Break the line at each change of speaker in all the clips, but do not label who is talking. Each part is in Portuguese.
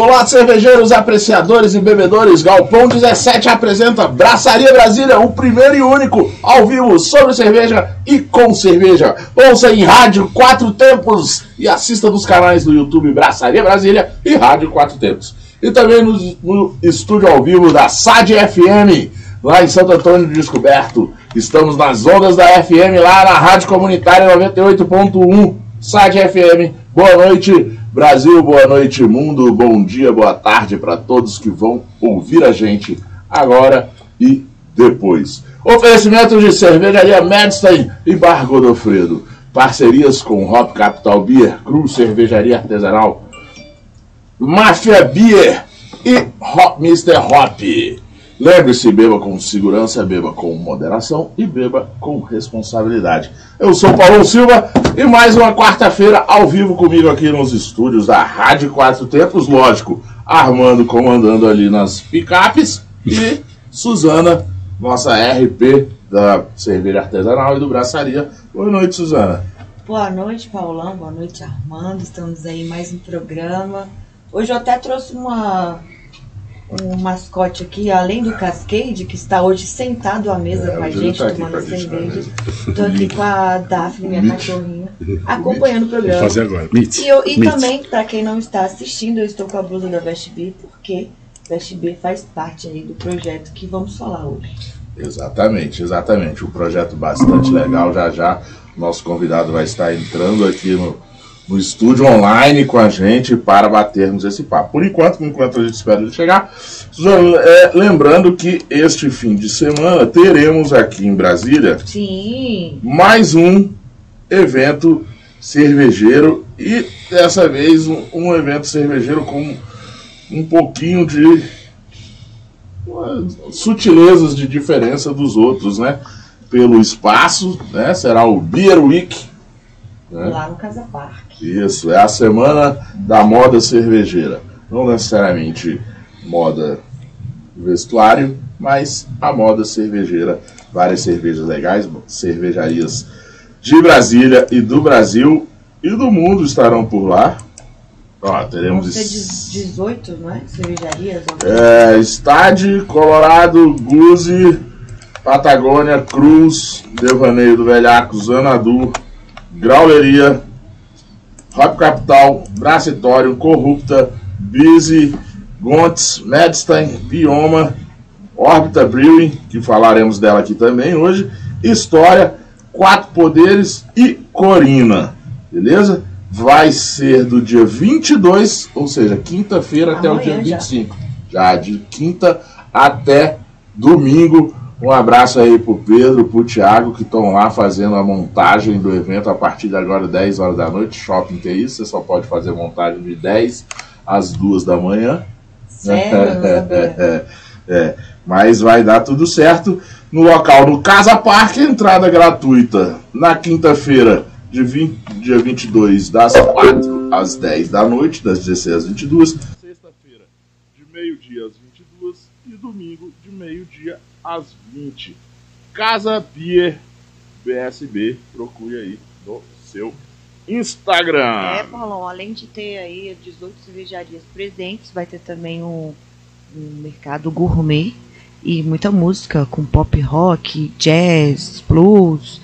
Olá, cervejeiros, apreciadores e bebedores. Galpão 17 apresenta Braçaria Brasília, o primeiro e único ao vivo sobre cerveja e com cerveja. Ouça em Rádio Quatro Tempos e assista nos canais do YouTube Braçaria Brasília e Rádio Quatro Tempos. E também no, no estúdio ao vivo da SAD FM, lá em Santo Antônio do Descoberto. Estamos nas ondas da FM, lá na Rádio Comunitária 98.1, SAD FM. Boa noite. Brasil, boa noite, mundo, bom dia, boa tarde para todos que vão ouvir a gente agora e depois. Oferecimento de cervejaria Medstein e Bar Godofredo. Parcerias com Hop Capital Beer, Cruz Cervejaria Artesanal, Máfia Beer e Hop Mr. Hop. Lembre-se, beba com segurança, beba com moderação e beba com responsabilidade. Eu sou Paulo Silva e mais uma quarta-feira ao vivo comigo aqui nos estúdios da Rádio Quatro Tempos, lógico, Armando comandando ali nas picapes e Suzana, nossa RP da cerveja artesanal e do braçaria. Boa noite, Suzana.
Boa noite, Paulão. Boa noite, Armando. Estamos aí mais um programa. Hoje eu até trouxe uma um mascote aqui, além do Cascade, que está hoje sentado à mesa
É,
com a gente,
tá
tomando cerveja. Estou aqui com a Daphne, minha cachorrinha, acompanhando o
Vou
programa.
fazer agora. Mitz.
E, eu, e
Mitz.
também, para quem não está assistindo, eu estou com a blusa da Vest B, porque Vest B faz parte aí do projeto que vamos falar hoje.
Exatamente, exatamente. Um projeto bastante legal. Já já nosso convidado vai estar entrando aqui no, no estúdio online com a gente para batermos esse papo. Por enquanto, enquanto a gente espera ele chegar, é, lembrando que este fim de semana teremos aqui em Brasília
Sim,
mais um evento cervejeiro e dessa vez um, um evento cervejeiro com um pouquinho de uh, sutilezas de diferença dos outros, né? Pelo espaço, né? Será o Beer Week. Né?
lá no Casa Park.
Isso, é a semana da moda cervejeira. Não necessariamente moda vestuário, mas a moda cervejeira. Várias cervejas legais, cervejarias de Brasília e do Brasil e do mundo estarão por lá. Ó,
Vão
teremos
ser de- 18, não é? Cervejarias.
é, Colorado, Guzi, Patagônia, Cruz, Devaneio do Velhaco, Zanadu, Grauleria, Hop Capital, Bracitório, Corrupta, Busy, Gontes, Medstein, Bioma, Órbita Brewing, que falaremos dela aqui também hoje, História, Quatro Poderes e Corina, beleza? Vai ser do dia 22, ou seja, quinta-feira até o dia
Amanhã já.
25. Já de quinta até domingo. Um abraço aí pro Pedro, pro Thiago, que estão lá fazendo a montagem do evento a partir de agora, 10 horas da noite. Shopping isso, você só pode fazer montagem de 10 às 2 da manhã.
Sério, sabia.
É, é, mas vai dar tudo certo no local no Casa Parque, entrada gratuita na quinta-feira, de 20, dia 22, das 4 às 10 da noite, das 16 às 22. Sexta-feira, de meio-dia às 22 e domingo, de meio-dia às 20. Casa Beer BSB, procure aí no seu Instagram.
É, Paulão, além de ter aí 18 cervejarias presentes, vai ter também um, um mercado gourmet e muita música com pop rock, jazz, blues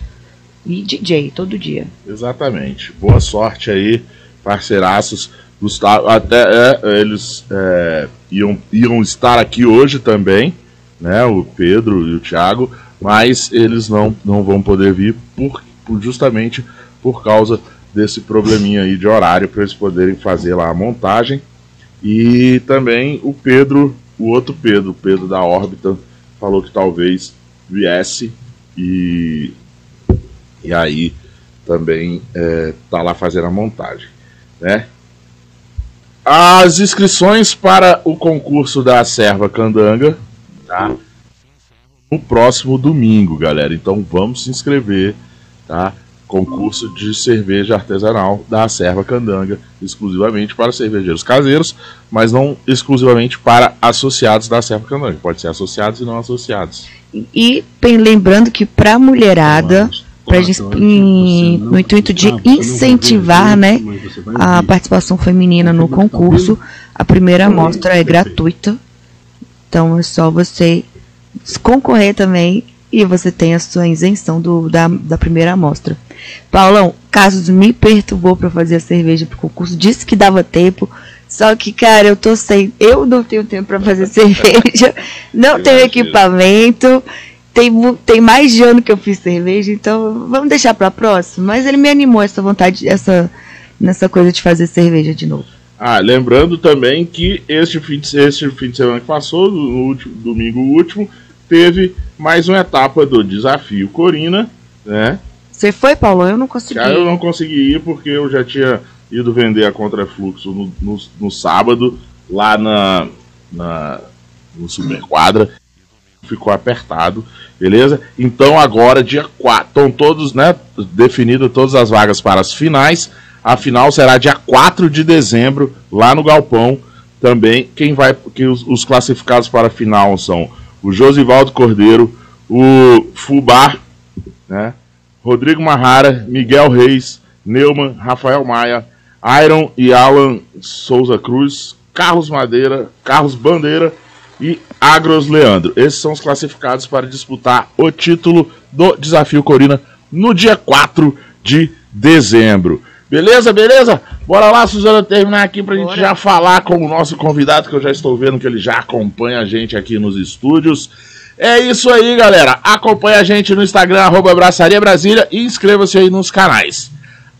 e DJ todo dia.
Exatamente. Boa sorte aí, parceiraços. Gustavo, até é, eles é, iam, iam estar aqui hoje também, né? O Pedro e o Thiago, mas eles não, não vão poder vir por, por- justamente por causa desse probleminha aí de horário para eles poderem fazer lá a montagem. E também o Pedro, o outro Pedro, o Pedro da órbita, falou que talvez viesse e, e aí também é, tá lá fazendo a montagem, né? As inscrições para o concurso da Serva Candanga, tá? No próximo domingo, galera. Então vamos se inscrever, tá? concurso de cerveja artesanal da Serva Candanga, exclusivamente para cervejeiros caseiros, mas não exclusivamente para associados da Serva Candanga. Pode ser associados e não associados.
E bem, lembrando que para a mulherada, pra gente, em, no intuito de incentivar né, a participação feminina no concurso, a primeira amostra é gratuita. Então é só você concorrer também e você tem a sua isenção do, da, da primeira amostra. Paulão, Casos me perturbou para fazer a cerveja pro concurso, disse que dava tempo, só que, cara, eu tô sem. Eu não tenho tempo para fazer cerveja, não tenho equipamento. Tem, tem mais de ano que eu fiz cerveja, então vamos deixar para próxima. Mas ele me animou essa vontade, essa nessa coisa de fazer cerveja de novo.
Ah, lembrando também que este fim de, este fim de semana que passou, no último, domingo último, teve mais uma etapa do desafio Corina, né?
Você foi, Paulo? Eu não consegui.
Já eu não consegui ir porque eu já tinha ido vender a Contrafluxo no, no, no sábado, lá na, na, no Superquadra. Ficou apertado, beleza? Então agora, dia 4, estão todos, né? Definidas todas as vagas para as finais. A final será dia 4 de dezembro, lá no Galpão. Também, quem vai. Que os, os classificados para a final são o Josivaldo Cordeiro, o Fubar, né? Rodrigo Marrara, Miguel Reis, Neumann, Rafael Maia, Iron e Alan Souza Cruz, Carlos Madeira, Carlos Bandeira e Agros Leandro. Esses são os classificados para disputar o título do Desafio Corina no dia 4 de dezembro. Beleza, beleza? Bora lá, Suzana, terminar aqui pra Bora. gente já falar com o nosso convidado, que eu já estou vendo que ele já acompanha a gente aqui nos estúdios. É isso aí, galera. Acompanhe a gente no Instagram, arroba Abraçaria Brasília e inscreva-se aí nos canais.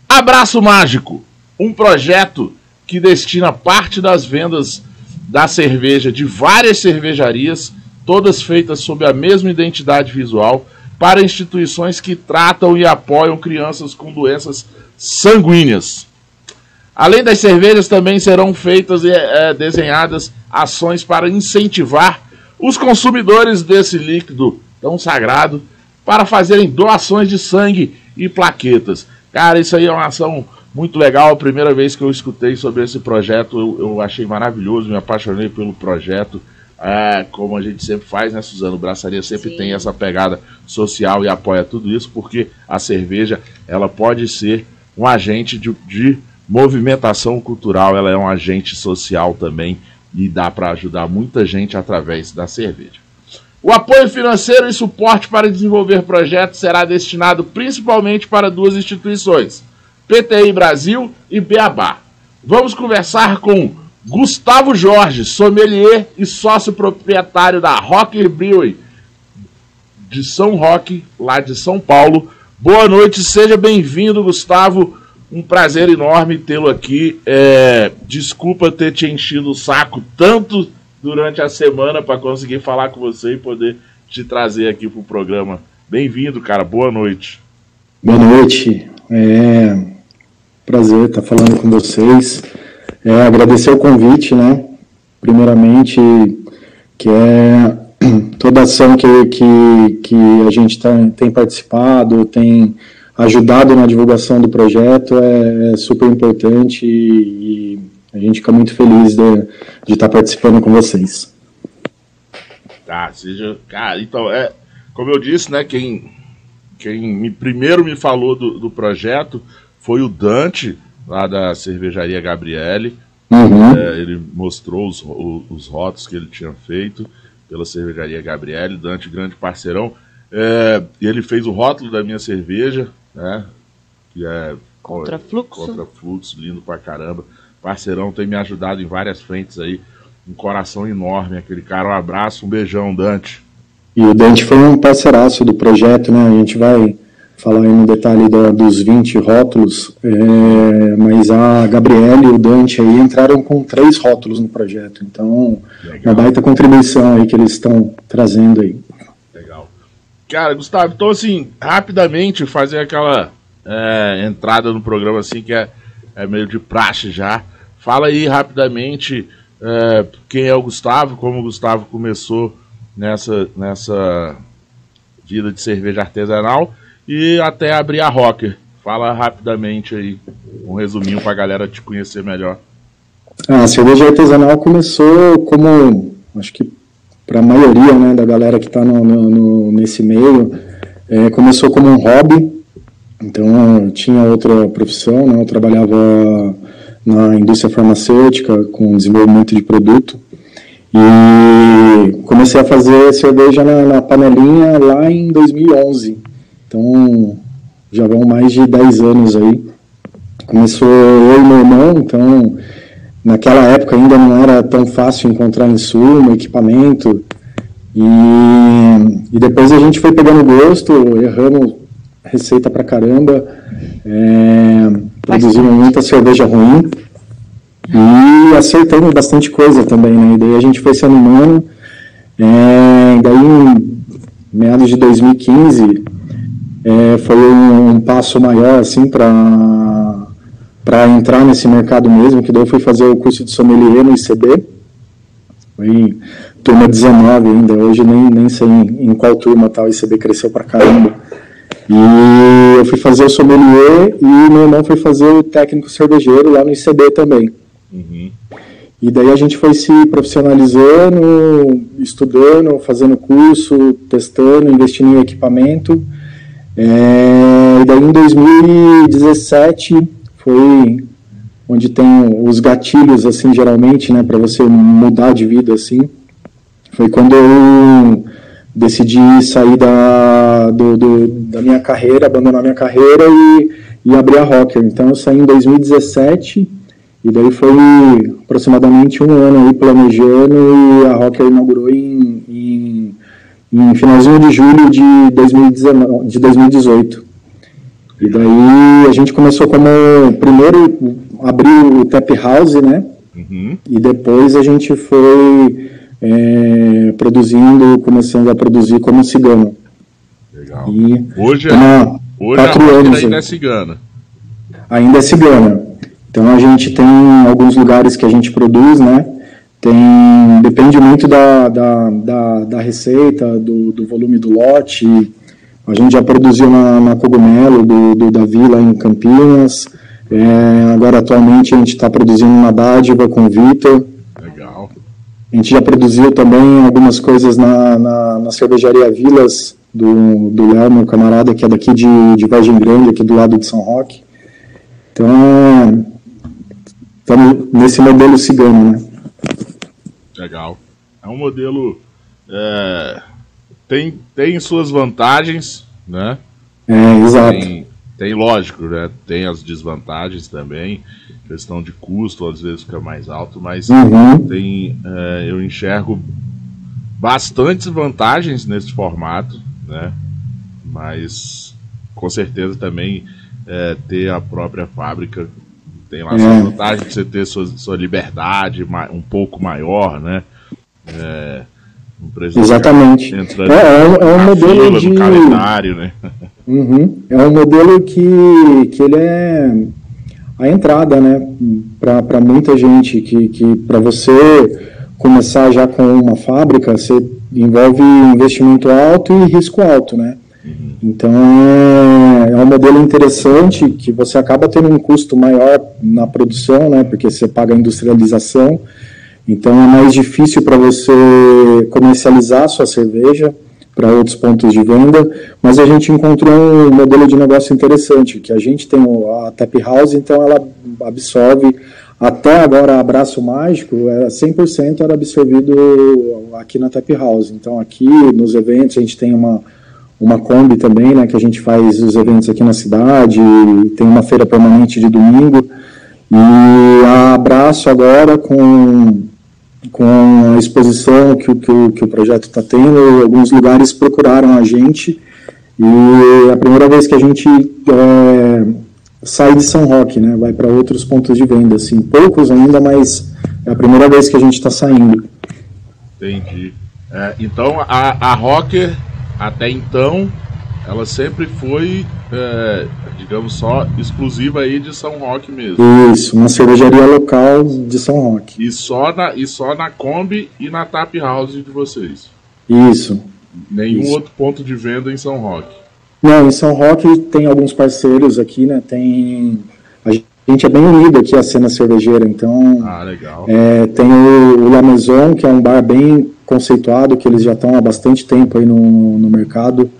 Abraço Mágico, um projeto que destina parte das vendas da cerveja de várias cervejarias, todas feitas sob a mesma identidade visual, para instituições que tratam e apoiam crianças com doenças sanguíneas. Além das cervejas, também serão feitas e é, desenhadas ações para incentivar os consumidores desse líquido tão sagrado para fazerem doações de sangue e plaquetas. Cara, isso aí é uma ação muito legal. A primeira vez que eu escutei sobre esse projeto, eu, eu achei maravilhoso, me apaixonei pelo projeto. É, como a gente sempre faz, né, Suzano? O Braçaria sempre Sim. tem essa pegada social e apoia tudo isso, porque a cerveja ela pode ser um agente de, de movimentação cultural, ela é um agente social também e dá para ajudar muita gente através da cerveja. O apoio financeiro e suporte para desenvolver projetos será destinado principalmente para duas instituições, PTI Brasil e Beabá. Vamos conversar com Gustavo Jorge, sommelier e sócio proprietário da Rocker Brewery de São Roque, lá de São Paulo, Boa noite, seja bem-vindo, Gustavo. Um prazer enorme tê-lo aqui. É, desculpa ter te enchido o saco tanto durante a semana para conseguir falar com você e poder te trazer aqui para o programa. Bem-vindo, cara. Boa noite.
Boa noite. É prazer estar falando com vocês. É, agradecer o convite, né? Primeiramente, que é toda ação que, que, que a gente tá, tem participado, tem ajudado na divulgação do projeto é, é super importante e, e, a gente fica muito feliz de, estar tá participando com vocês.
Tá, seja. Cara, então, é, como eu disse, né, quem, quem me, primeiro me falou do, do projeto foi o Dante, lá da cervejaria Gabriele. Uhum. É, ele mostrou os, os, os rótulos que ele tinha feito pela cervejaria Gabriele, Dante, grande parceirão. É, e ele fez o rótulo da minha cerveja, né? Que é
contra fluxo.
Contra fluxo, lindo pra caramba. Parceirão tem me ajudado em várias frentes aí. Um coração enorme, aquele cara. Um abraço, um beijão, Dante.
E o Dante foi um parceiraço do projeto, né? A gente vai falar aí no detalhe da, dos 20 rótulos, é, mas a Gabriela e o Dante aí entraram com três rótulos no projeto, então Legal. uma baita contribuição aí que eles estão trazendo aí.
Legal. Cara, Gustavo, então assim, rapidamente fazer aquela é, entrada no programa assim que é, é meio de praxe já. Fala aí rapidamente é, quem é o Gustavo, como o Gustavo começou nessa, nessa vida de cerveja artesanal e até abrir a Rocker. fala rapidamente aí, um resuminho para a galera te conhecer melhor.
Ah, a cerveja artesanal começou como, acho que para a maioria né, da galera que está no, no, nesse meio, é, começou como um hobby. Então, eu tinha outra profissão, né, eu trabalhava na indústria farmacêutica com desenvolvimento de produto. E comecei a fazer cerveja na, na panelinha lá em 2011. Então, já vão mais de 10 anos aí. Começou eu e meu irmão, então naquela época ainda não era tão fácil encontrar insumo, equipamento. E, e depois a gente foi pegando gosto, erramos receita pra caramba, é, produzimos muita cerveja ruim e acertamos bastante coisa também, né? E daí a gente foi se animando. É, daí, em meados de 2015, é, foi um, um, passo maior, assim, para para entrar nesse mercado mesmo, que daí eu fui fazer o curso de sommelier no ICB, foi turma 19 ainda, hoje nem, nem sei em, em qual turma tá, o ICB cresceu pra caramba. E eu fui fazer o sommelier e meu irmão foi fazer o técnico cervejeiro lá no ICB também. Uhum. E daí a gente foi se profissionalizando, estudando, fazendo curso, testando, investindo em equipamento. É, e daí em 2017 foi onde tem os gatilhos, assim, geralmente, né, para você mudar de vida, assim. Foi quando eu decidi sair da, do, do, da minha carreira, abandonar minha carreira e, e abrir a Rocker. Então eu saí em 2017 e daí foi aproximadamente um ano aí planejando e a Rocker inaugurou em, em finalzinho de julho de, 2019, de 2018. E daí a gente começou como primeiro abriu o Tap House, né? Uhum. E depois a gente foi é, produzindo, começando a produzir como cigano.
Legal. E hoje, é, hoje quatro a anos, ainda é cigana.
Ainda é cigana. Então a gente tem alguns lugares que a gente produz, né? Tem, depende muito da, da, da, da receita, do, do volume do lote, a gente já produziu na, na Cogumelo, do, do Davi, lá em Campinas. É, agora, atualmente, a gente está produzindo na Dádiva com o Vitor. Legal. A gente já produziu também algumas coisas na, na, na cervejaria Vilas, do, do Léo, meu camarada, que é daqui de, de Vargem Grande, aqui do lado de São Roque. Então, estamos nesse modelo cigano, né?
Legal. É um modelo... É tem, tem suas vantagens, né?
É, exato.
Tem, tem, lógico, né? Tem as desvantagens também. Questão de custo, às vezes fica mais alto, mas uhum. tem, é, eu enxergo bastantes vantagens nesse formato, né? Mas com certeza também é, ter a própria fábrica tem lá é. essa vantagem de você ter sua, sua liberdade um pouco maior, né? É,
Exatamente. É, é, é, um modelo de
calendário, né?
Uhum. É um modelo que, que ele é a entrada, né, para muita gente que, que para você começar já com uma fábrica, você envolve investimento alto e risco alto, né? Então é, é um modelo interessante que você acaba tendo um custo maior na produção, né? Porque você paga a industrialização então é mais difícil para você comercializar a sua cerveja para outros pontos de venda, mas a gente encontrou um modelo de negócio interessante, que a gente tem a Tap House, então ela absorve, até agora Abraço Mágico, era 100% era absorvido aqui na Tap House. Então aqui nos eventos a gente tem uma, uma Kombi também, né, que a gente faz os eventos aqui na cidade, tem uma feira permanente de domingo, e Abraço agora com com a exposição que, que, o, que o projeto está tendo, alguns lugares procuraram a gente e é a primeira vez que a gente é, sai de São Roque, né, vai para outros pontos de venda, assim, poucos ainda, mas é a primeira vez que a gente está saindo.
Entendi. É, então a, a Rocker até então ela sempre foi, é, digamos só, exclusiva aí de São Roque mesmo.
Isso, uma cervejaria local de São Roque.
E só na, e só na Kombi e na Tap House de vocês.
Isso.
Nenhum
Isso.
outro ponto de venda em São Roque.
Não, em São Roque tem alguns parceiros aqui, né? Tem a gente é bem unido aqui a cena cervejeira, então
ah, legal.
É, tem o, o La Maison, que é um bar bem conceituado, que eles já estão há bastante tempo aí no, no mercado.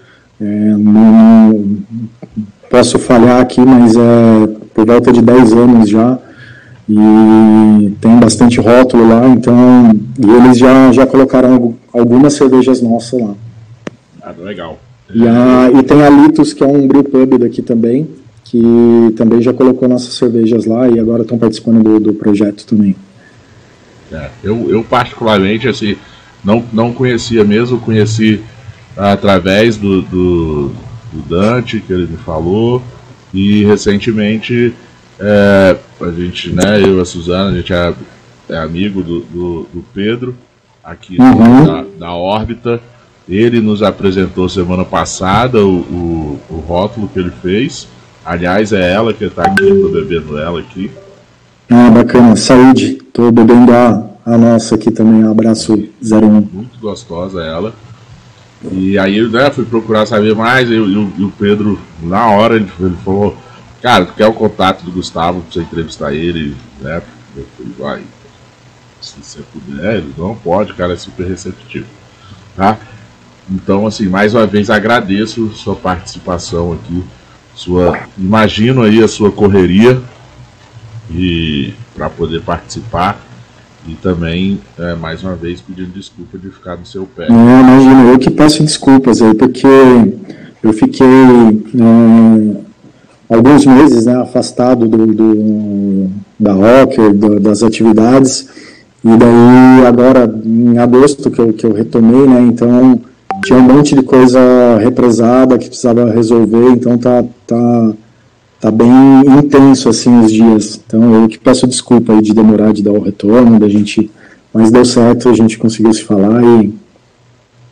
É, não, posso falhar aqui, mas é por volta de 10 anos já e tem bastante rótulo lá, então e eles já, já colocaram algumas cervejas nossas lá.
Ah, legal.
E, a, e tem a Litos, que é um brew pub daqui também, que também já colocou nossas cervejas lá e agora estão participando do, do projeto também.
É, eu, eu particularmente assim não, não conhecia mesmo, conheci através do, do, do Dante que ele me falou e recentemente é, a gente, né, eu e a Suzana, a gente é, é amigo do, do, do, Pedro, aqui uhum. da, da órbita. Ele nos apresentou semana passada o, o, o, rótulo que ele fez. Aliás, é ela que está aqui, estou bebendo ela aqui.
Ah, bacana, saúde. Estou bebendo a, a nossa aqui também, abraço 01.
Muito gostosa ela. E aí né, fui procurar saber mais, e, e, e o Pedro, na hora, ele, ele falou Cara, tu quer o contato do Gustavo pra você entrevistar ele, né? Eu falei, vai. Se você puder, ele não pode, cara, é super receptivo. Tá? Então, assim, mais uma vez agradeço sua participação aqui. Sua, imagino aí a sua correria e para poder participar e também é, mais uma vez pedindo desculpa de ficar no seu pé.
Não, imagina, eu que peço desculpas aí porque eu fiquei é, alguns meses né, afastado do, do da Rocker, do, das atividades, e daí agora em agosto que eu, que eu retomei, né, então tinha um monte de coisa represada que precisava resolver, então tá, tá, tá bem intenso assim os dias, então eu que peço desculpa aí de demorar de dar o retorno, da gente, mas deu certo, a gente conseguiu se falar e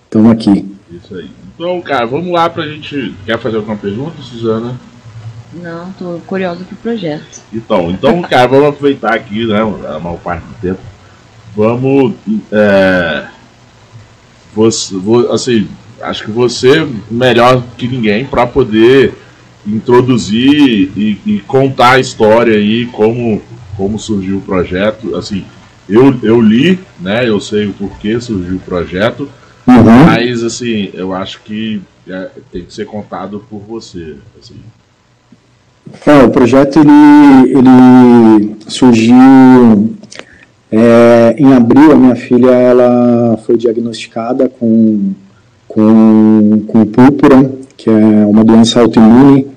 estamos aqui.
Isso aí. Então, cara, vamos lá pra gente. Quer fazer alguma pergunta, Suzana?
Não, tô curioso pro projeto.
Então, então, cara, vamos aproveitar aqui, né? A maior parte do tempo. Vamos. É, você, assim, acho que você melhor que ninguém para poder introduzir e, e, contar a história aí, como, como surgiu o projeto. Assim, eu, eu li, né? Eu sei o porquê surgiu o projeto, uhum. mas assim, eu acho que é, tem que ser contado por você. Assim.
É, o projeto ele, ele surgiu é, em abril. A minha filha ela foi diagnosticada com, com, com púrpura, que é uma doença autoimune,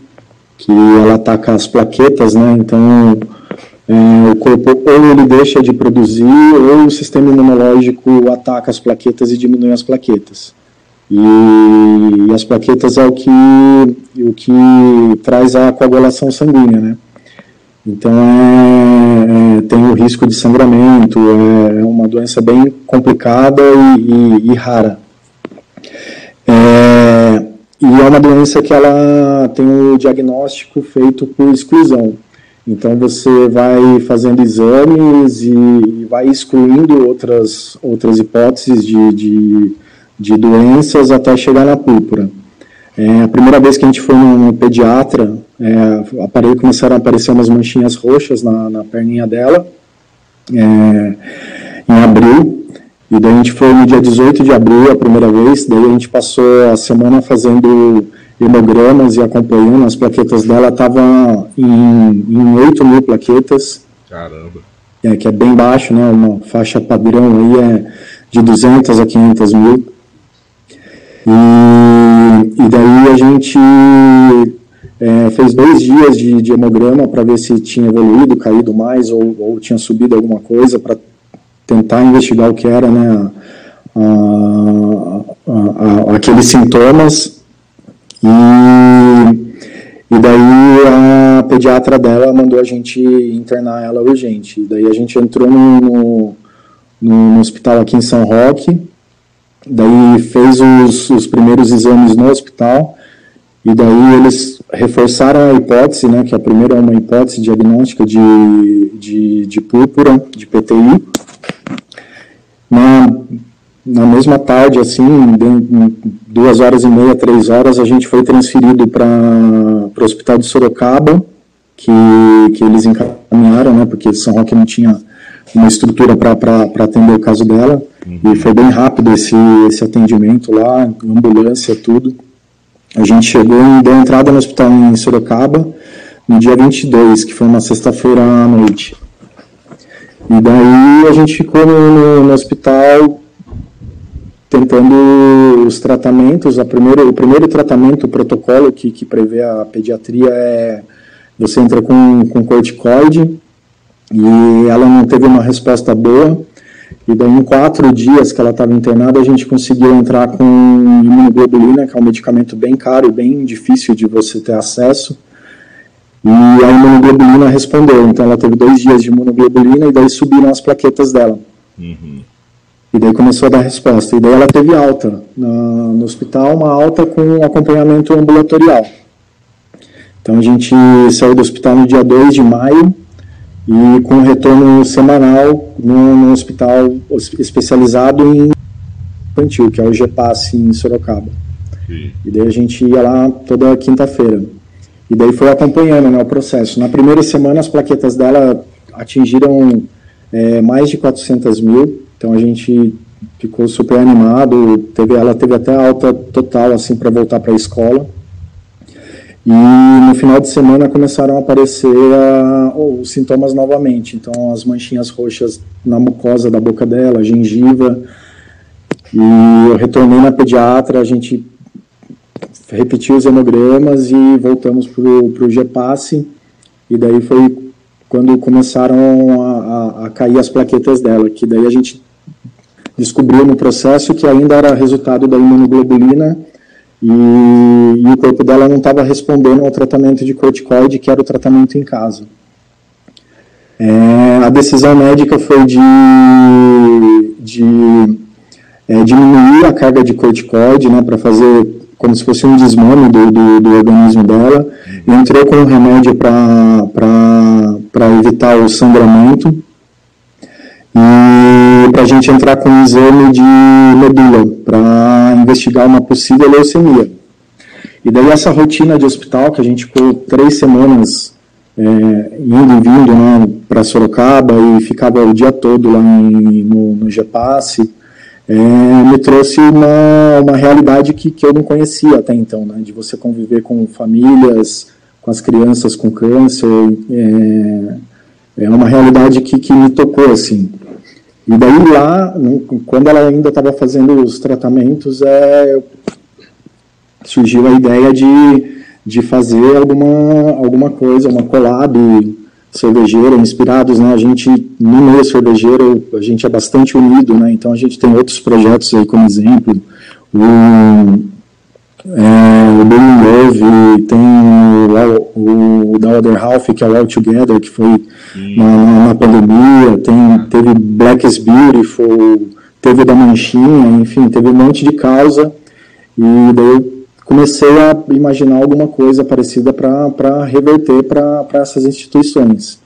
que ela ataca as plaquetas, né? Então é, o corpo ou ele deixa de produzir ou o sistema imunológico ataca as plaquetas e diminui as plaquetas. E, e, as plaquetas é o que, o que traz a coagulação sanguínea, né? Então é, é, tem o risco de sangramento, é, é uma doença bem complicada e, e, e rara. É, e é uma doença que ela tem o diagnóstico feito por exclusão. Então você vai fazendo exames e vai excluindo outras, outras hipóteses de, de de doenças até chegar na púrpura. É, a primeira vez que a gente foi no pediatra, é, começaram a aparecer umas manchinhas roxas na, na perninha dela, é, em abril, e daí a gente foi no dia 18 de abril a primeira vez, daí a gente passou a semana fazendo hemogramas e acompanhando, as plaquetas dela estavam em, em 8 mil plaquetas.
Caramba.
É, que é bem baixo, né, uma faixa padrão aí é de 200 a 500 mil. E, e daí a gente é, fez dois dias de, de hemograma para ver se tinha evoluído, caído mais ou, ou tinha subido alguma coisa para tentar investigar o que era né, a, a, a, aqueles sintomas. E, e daí a pediatra dela mandou a gente internar ela urgente. Daí a gente entrou no, no, no hospital aqui em São Roque daí fez os, os primeiros exames no hospital, e daí eles reforçaram a hipótese, né, que a primeira é uma hipótese diagnóstica de, de, de púrpura, de PTI. Na, na mesma tarde, assim, duas horas e meia, três horas, a gente foi transferido para o hospital de Sorocaba, que, que eles encaminharam, né, porque São Roque não tinha uma estrutura para atender o caso dela, uhum. e foi bem rápido esse, esse atendimento lá, ambulância, tudo. A gente chegou e deu entrada no hospital em Sorocaba no dia 22, que foi uma sexta-feira à noite. E daí a gente ficou no, no hospital tentando os tratamentos. A primeiro, o primeiro tratamento, o protocolo que, que prevê a pediatria é você entra com, com corticoide e ela não teve uma resposta boa. E daí, em quatro dias que ela estava internada, a gente conseguiu entrar com imunoglobulina, que é um medicamento bem caro e bem difícil de você ter acesso. E a imunoglobulina respondeu. Então, ela teve dois dias de imunoglobulina e daí subiram as plaquetas dela. Uhum. E daí começou a dar resposta. E daí ela teve alta na, no hospital, uma alta com acompanhamento ambulatorial. Então, a gente saiu do hospital no dia 2 de maio e com retorno semanal no, no hospital especializado em infantil, que é o GPAS em Sorocaba. Sim. E daí a gente ia lá toda quinta-feira. E daí foi acompanhando né, o processo. Na primeira semana, as plaquetas dela atingiram é, mais de 400 mil, então a gente ficou super animado. Teve, ela teve até alta total assim para voltar para a escola. E no final de semana começaram a aparecer a, oh, os sintomas novamente. Então, as manchinhas roxas na mucosa da boca dela, gengiva. E eu retornei na pediatra, a gente repetiu os hemogramas e voltamos para o GPAS. E daí foi quando começaram a, a, a, cair as plaquetas dela, que daí a gente descobriu no processo que ainda era resultado da imunoglobulina e, e o corpo dela não estava respondendo ao tratamento de corticoide, que era o tratamento em casa. É, a decisão médica foi de, de é, diminuir a carga de corticoide, né, para fazer como se fosse um desmame do, do, do organismo dela, entrou com um remédio para evitar o sangramento, e para a gente entrar com um exame de medula, para investigar uma possível leucemia. E daí essa rotina de hospital, que a gente ficou três semanas é, indo e vindo né, para Sorocaba e ficava o dia todo lá em, no, no GPAS, é, me trouxe uma, uma realidade que, que eu não conhecia até então, né, de você conviver com famílias, com as crianças com câncer, é, é uma realidade que, que me tocou, assim. E daí lá, quando ela ainda estava fazendo os tratamentos, é, surgiu a ideia de, de fazer alguma, alguma coisa, uma collab cervejeira, inspirados, né? A gente, no meio cervejeiro, a gente é bastante unido, né? Então a gente tem outros projetos aí como exemplo, o, é, o Love, tem o, da Other Half, que é o All Together, que foi na, na, pandemia, tem, teve Black is Beautiful, teve da Manchinha, enfim, teve um monte de causa, e daí comecei a imaginar alguma coisa parecida para reverter para essas instituições.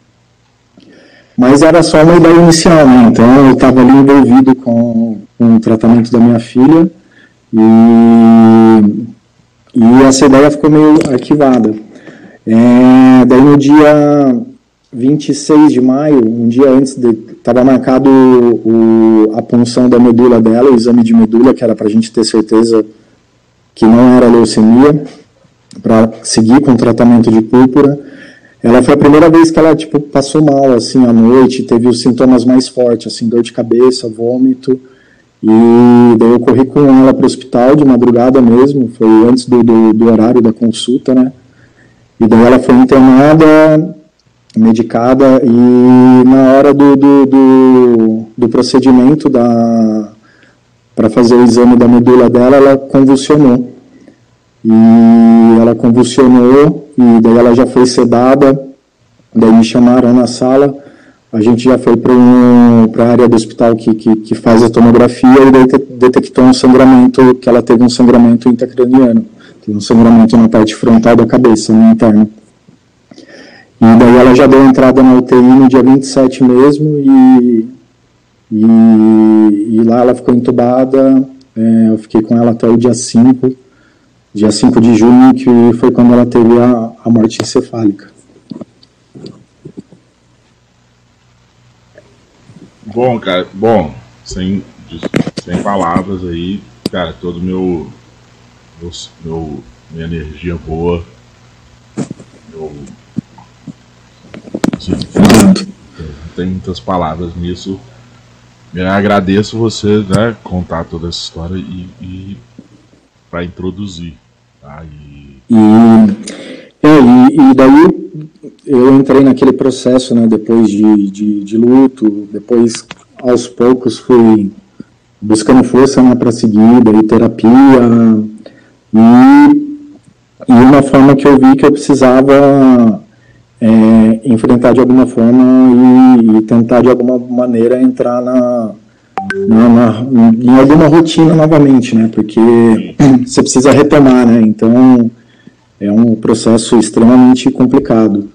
Mas era só uma ideia inicial, né? Então eu estava ali envolvido com, com o tratamento da minha filha e, e essa ideia ficou meio arquivada. É, daí no dia 26 de maio, um dia antes, estava marcado o, a punção da medula dela, o exame de medula, que era para a gente ter certeza que não era leucemia, para seguir com o tratamento de púrpura. Ela foi a primeira vez que ela tipo passou mal assim à noite, teve os sintomas mais fortes, assim dor de cabeça, vômito. E daí eu corri com ela para o hospital de madrugada mesmo, foi antes do, do, do, horário da consulta, né? E daí ela foi internada, medicada, e na hora do, do, do, do procedimento da, para fazer o exame da medula dela, ela convulsionou. E ela convulsionou, e daí ela já foi sedada, daí me chamaram na sala, a gente já foi para um, a área do hospital que, que, que, faz a tomografia e daí detectou um sangramento, que ela teve um sangramento intracraniano, teve um sangramento na parte frontal da cabeça, no interno. E daí ela já deu entrada na UTI no dia 27 mesmo, e E, e lá ela ficou entubada, é, eu fiquei com ela até o dia 5, dia 5 de junho, que foi quando ela teve a, a morte encefálica.
Bom, cara, bom, sem, sem palavras aí, cara, todo meu, meu, minha energia boa, meu, assim, não tem muitas palavras nisso. Eu agradeço você, né, contar toda essa história e, e para introduzir, tá?
E... E, é, e, daí eu entrei naquele processo, né, depois de, de, de luto, depois aos poucos fui buscando força né, para seguir, daí terapia, e, e uma forma que eu vi que eu precisava é, enfrentar de alguma forma e, e, tentar de alguma maneira entrar na, na, na, em alguma rotina novamente, né, porque você precisa retomar, né, então é um processo extremamente complicado.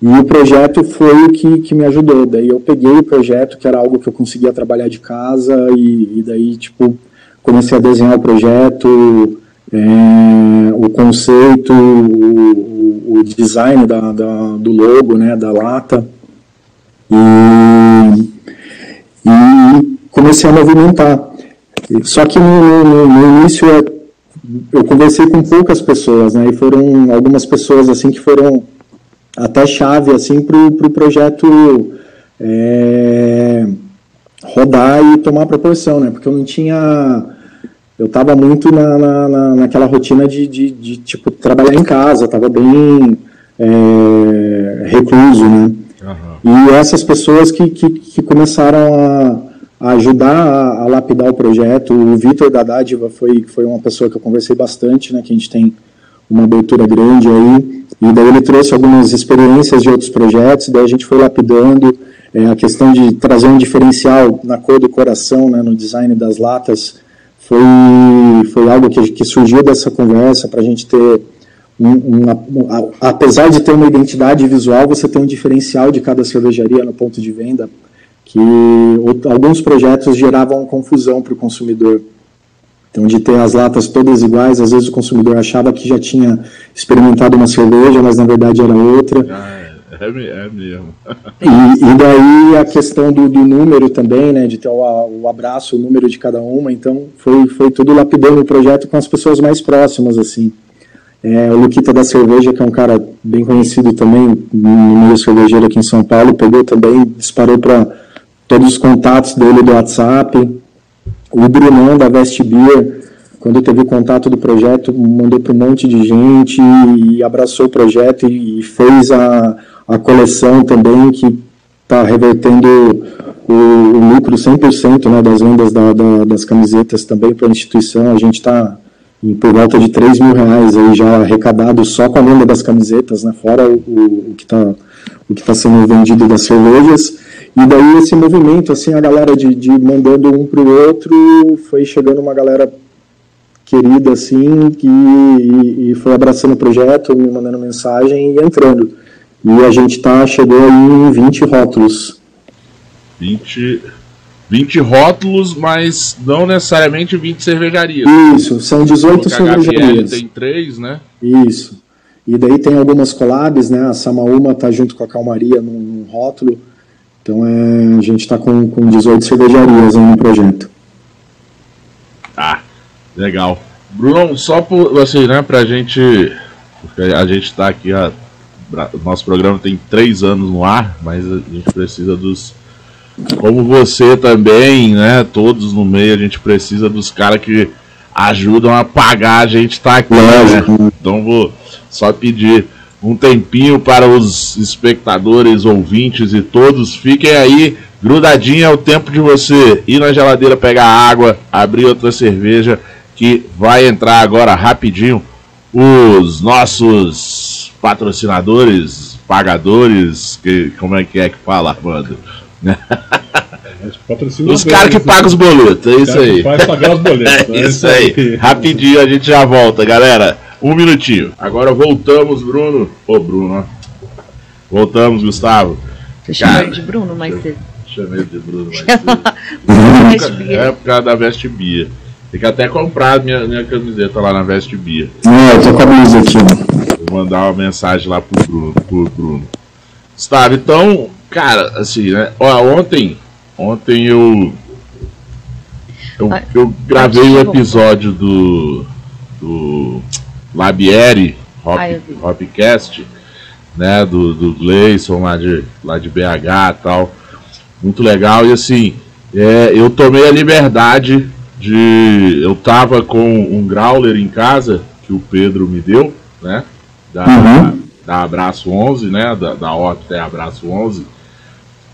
E o projeto foi o que, que me ajudou. Daí eu peguei o projeto, que era algo que eu conseguia trabalhar de casa, e, e daí, tipo, comecei a desenhar o projeto, é, o conceito, o, o design da, da, do logo, né, da lata. E, e comecei a movimentar. Só que no, no, no início eu conversei com poucas pessoas, né, e foram algumas pessoas assim que foram até chave assim para o pro projeto é, rodar e tomar proporção, né? Porque eu não tinha eu estava muito na, na, naquela rotina de, de, de, tipo trabalhar em casa, estava bem é, recluso, né? Uhum. E essas pessoas que, que, que começaram a, a ajudar a, a, lapidar o projeto, o Vitor da Dádiva foi, foi uma pessoa que eu conversei bastante, né? Que a gente tem uma abertura grande aí, e daí ele trouxe algumas experiências de outros projetos, daí a gente foi lapidando é, a questão de trazer um diferencial na cor do coração, né, no design das latas, foi, foi algo que, que surgiu dessa conversa para a gente ter um, um, um, apesar de ter uma identidade visual, você tem um diferencial de cada cervejaria no ponto de venda, que alguns projetos geravam confusão para o consumidor. Então, de ter as latas todas iguais, às vezes o consumidor achava que já tinha experimentado uma cerveja, mas na verdade era outra.
Ah, é, é mesmo.
e, e, daí a questão do, do, número também, né, de ter o, o, abraço, o número de cada uma. Então, foi, foi tudo lapidando o projeto com as pessoas mais próximas, assim. É, o Luquita da Cerveja, que é um cara bem conhecido também no meio cervejeiro aqui em São Paulo, pegou também, disparou para todos os contatos dele do WhatsApp, o Brunão da Vest Beer, quando teve contato do projeto, mandou para um monte de gente e abraçou o projeto e fez a, a coleção também, que está revertendo o, o, lucro 100% né, das vendas da, da, das camisetas também para a instituição. A gente está por volta de 3 mil reais aí já arrecadado só com a venda das camisetas, né, fora o, o que está está sendo vendido das cervejas. E daí esse movimento, assim, a galera de, de mandando um para o outro, foi chegando uma galera querida, assim, que, e, e, foi abraçando o projeto, me mandando mensagem e entrando. E a gente tá, chegou aí em 20 rótulos.
20, 20 rótulos, mas não necessariamente 20 cervejarias.
Isso, são 18 cervejarias.
tem três, né?
Isso. E daí tem algumas collabs, né? A Samaúma tá junto com a Calmaria num, num rótulo. Então é, a gente está com, com 18 cervejarias aí no projeto.
Ah, legal. Bruno, só por assim, né, pra gente. Porque a gente está aqui, nosso programa tem três anos no ar, mas a gente precisa dos. Como você também, né? Todos no meio, a gente precisa dos caras que ajudam a pagar a gente tá aqui, né? Então vou só pedir um tempinho para os espectadores, ouvintes e todos. Fiquem aí, grudadinho é o tempo de você ir na geladeira pegar água, abrir outra cerveja, que vai entrar agora rapidinho os nossos patrocinadores, pagadores, que, como é que é que fala, Armando? Os caras que pagam os boletos, é isso aí.
Faz pagar os boletos.
É isso aí. Rapidinho a gente já volta, galera. Um minutinho. Agora voltamos, Bruno. Ô, Bruno, ó. Voltamos, Gustavo.
Você chama de Bruno, mas você.
chamei de Bruno mais cedo. é por causa da Veste Bia. Tem que até comprar minha, minha camiseta lá na Veste Bia.
É, eu tô com a blusa aqui,
Vou mandar uma mensagem lá pro Bruno. Pro Bruno. Gustavo, então, cara, assim, né? Ó, ontem, ontem eu. Eu, eu gravei o um episódio do. do Labieri, Hop, Hopcast, né? Do, do Gleison lá de, lá de BH e tal. Muito legal. E assim, é, eu tomei a liberdade de. Eu tava com um growler em casa que o Pedro me deu, né? Da, uhum. da Abraço 11, né? Da, da Opta Abraço 11.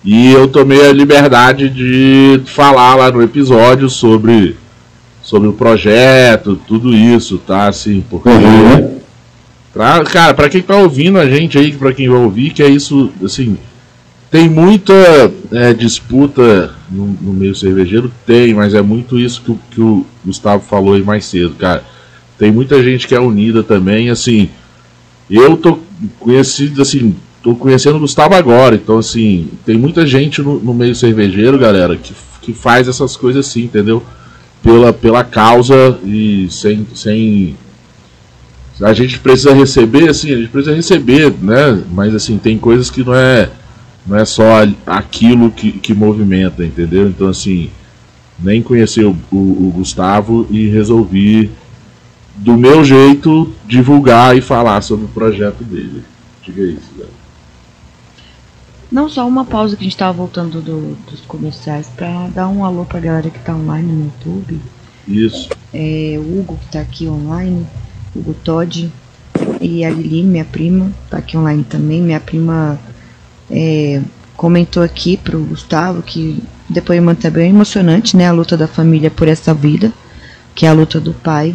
E eu tomei a liberdade de falar lá no episódio sobre, sobre o projeto, tudo isso, tá? Assim, porque. Uhum. Pra, cara, pra quem tá ouvindo a gente aí, pra quem vai ouvir, que é isso, assim, tem muita é, disputa no, no, meio cervejeiro? Tem, mas é muito isso que, que, o Gustavo falou aí mais cedo, cara. Tem muita gente que é unida também, assim. Eu tô conhecido, assim, tô conhecendo o Gustavo agora, então, assim, tem muita gente no, no meio cervejeiro, galera, que, que faz essas coisas assim, entendeu? Pela, pela causa e sem, sem. A gente precisa receber, assim, a gente precisa receber, né? Mas, assim, tem coisas que não é não é só aquilo que, que movimenta, entendeu? Então, assim, nem conheci o, o, o, Gustavo e resolvi, do meu jeito, divulgar e falar sobre o projeto dele. Diga isso, galera.
Não, só uma pausa que a gente estava voltando do, dos comerciais para dar um alô para a galera que está online no YouTube.
Isso.
É, o Hugo que está aqui online, Hugo Todd e a Lili, minha prima, está aqui online também. Minha prima é, comentou aqui para o Gustavo que o depoimento é bem emocionante, né? A luta da família por essa vida, que é a luta do pai,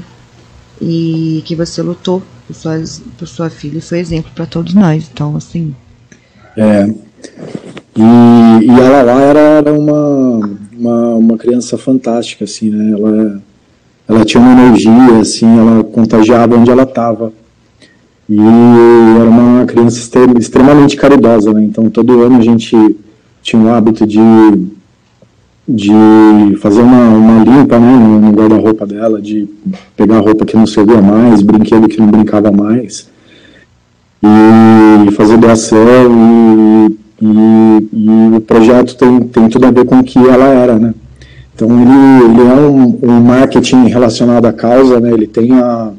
e que você lutou por sua, por sua filha e foi exemplo para todos nós. Então, assim.
É. E, e ela lá era, era uma, uma, uma criança fantástica, assim, né? Ela, ela tinha uma energia, assim, ela contagiava onde ela estava. E era uma criança extremamente caridosa, né? Então todo ano a gente tinha o hábito de, de fazer uma, uma limpa né, no guarda-roupa dela, de pegar roupa que não servia mais, brinquedo que não brincava mais, e fazer doação. E, e, e o projeto tem, tem tudo a ver com o que ela era, né? Então ele, ele é um, um marketing relacionado à causa, né? Ele tem a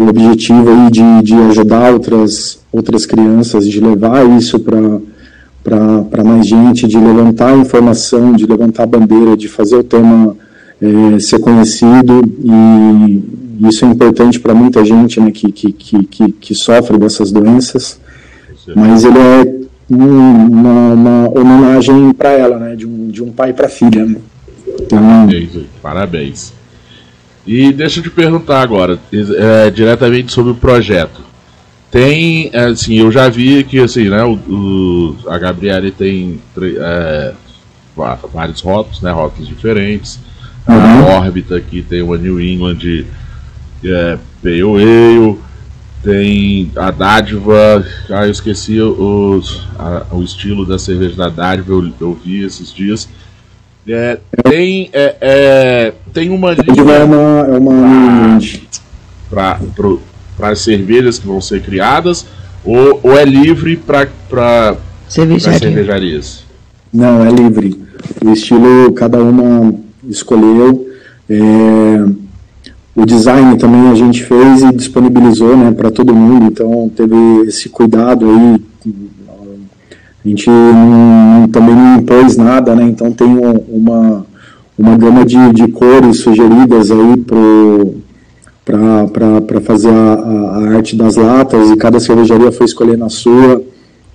o objetivo aí de, de ajudar outras, outras crianças, de levar isso para mais gente, de levantar a informação, de levantar a bandeira, de fazer o tema é, ser conhecido e isso é importante para muita gente né, que, que, que, que, sofre dessas doenças, mas ele é uma, uma homenagem para ela, né, de um, de um pai para filha. Né?
Então, Parabéns. E deixa eu te perguntar agora, é, diretamente sobre o projeto. Tem, é, assim, eu já vi que assim, né, o, o a Gabriele tem é, vários rótulos, né, rótulos diferentes. Uhum. A órbita aqui tem uma New England é, Pale Ale, tem a dádiva, ah, eu esqueci os, a, o estilo da cerveja da dádiva, eu, eu vi esses dias. É, tem, é, é, tem uma linha.
É uma, é uma
para as cervejas que vão ser criadas ou, ou é livre para
Cervejaria.
cervejarias?
Não, é livre. O estilo cada uma escolheu. É, o design também a gente fez e disponibilizou né, para todo mundo, então teve esse cuidado aí a gente não, também não impôs nada, né? Então tem uma, uma gama de, de cores sugeridas aí para fazer a, a, arte das latas e cada cervejaria foi escolhendo a sua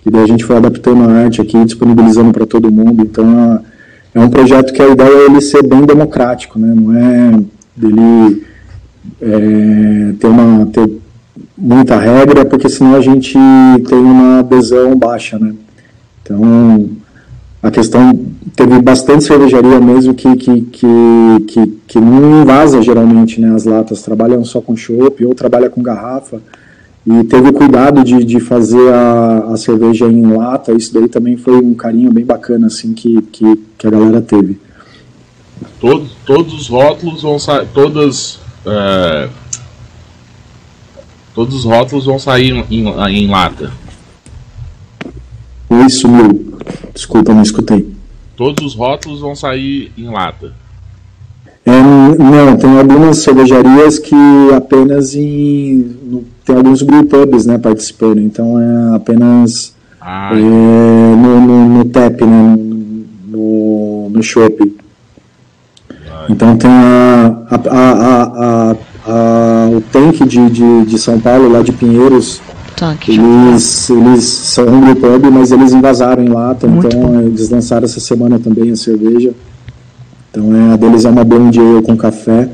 e daí a gente foi adaptando a arte aqui, disponibilizando para todo mundo. Então é um projeto que a ideia é ele ser bem democrático, né? Não é dele é, ter uma ter muita regra, porque senão a gente tem uma adesão baixa, né? Então, a questão teve bastante cervejaria mesmo que, que, que, que, não vaza geralmente né, as latas, trabalham só com chopp ou trabalha com garrafa. e teve o cuidado de, de fazer a, a cerveja em lata, isso daí também foi um carinho bem bacana, assim, que, que, que a galera teve.
Todos, todos os rótulos vão sair, todas... É, todos os rótulos vão sair em, em, em lata.
Oi, sumiu. Desculpa, não escutei.
Todos os rótulos vão sair em lata.
É, não, tem algumas cervejarias que apenas em. No, tem alguns brewpubs né, participando, então é apenas ah, é, no, no, no, TEP, né, no, no shopping. Ah, então tem a, a, a, a, o tanque de, de, de São Paulo, lá de Pinheiros, Tanque, eles, eles são um brewpub, mas eles invasaram em lata, Muito então bom. eles lançaram essa semana também a cerveja. Então é, a deles é uma blonde ale com café.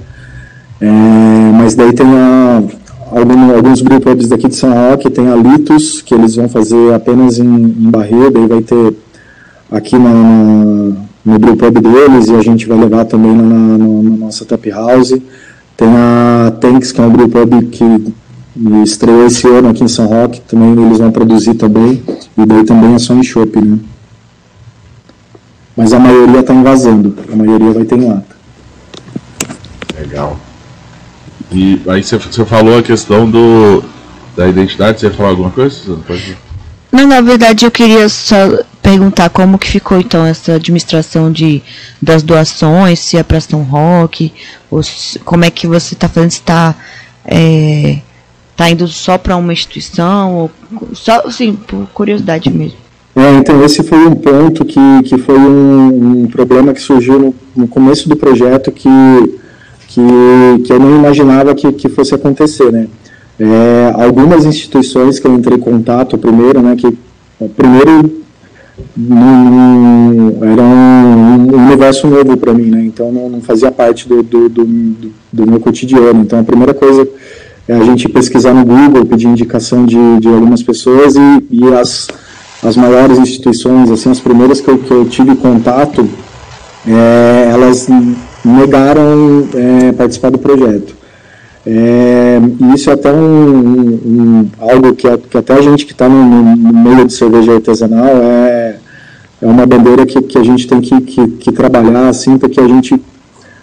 É, mas daí tem a, algum, alguns brewpubs daqui de São Roque, tem a Litos, que eles vão fazer apenas em, em barreira, daí vai ter aqui na, na, no brewpub deles e a gente vai levar também na, na, na nossa tap house. Tem a Tanks, que é um brewpub que estreou esse ano aqui em São Roque, também eles vão produzir também, e daí também é só em shopping, né? Mas a maioria está invasando, a maioria vai ter em lata.
Legal. E aí você, você falou a questão do da identidade, você ia falar alguma coisa? Pode...
Não, na verdade eu queria só perguntar como que ficou então essa administração de, das doações, se é para São Roque, ou se, como é que você está fazendo, se está é, tá indo só para uma instituição, ou só assim, por curiosidade mesmo.
É, então esse foi um ponto que, que foi um, um problema que surgiu no, no, começo do projeto que, que, que eu não imaginava que, que fosse acontecer, né? É, algumas instituições que eu entrei em contato primeiro, né, que primeiro não, era um, um, universo novo para mim, né, então não, não fazia parte do, do, do, do, meu cotidiano, então a primeira coisa é a gente pesquisar no Google, pedir indicação de, de algumas pessoas e, e as as maiores instituições, assim, as primeiras que eu, que eu tive contato, é, elas negaram é, participar do projeto. É, e isso é até um, um, algo que, que, até a gente que está no, no, meio de cerveja artesanal é, é uma bandeira que, que a gente tem que, que, que trabalhar, assim, porque a gente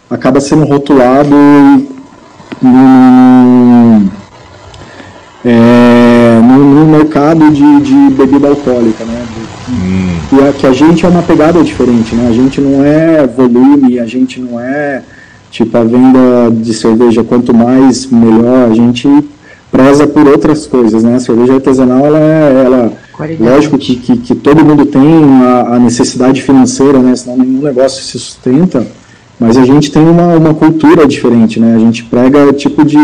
acaba sendo rotulado no, é, no, no, mercado de, de, bebida alcoólica, né? Hum. Que, a, que a gente é uma pegada diferente, né? A gente não é volume, a gente não é tipo a venda de cerveja quanto mais melhor, a gente preza por outras coisas, né? A cerveja artesanal, ela, é, ela lógico que, que, que, todo mundo tem a, a, necessidade financeira, né? Senão nenhum negócio se sustenta, mas a gente tem uma, uma cultura diferente, né? A gente prega tipo de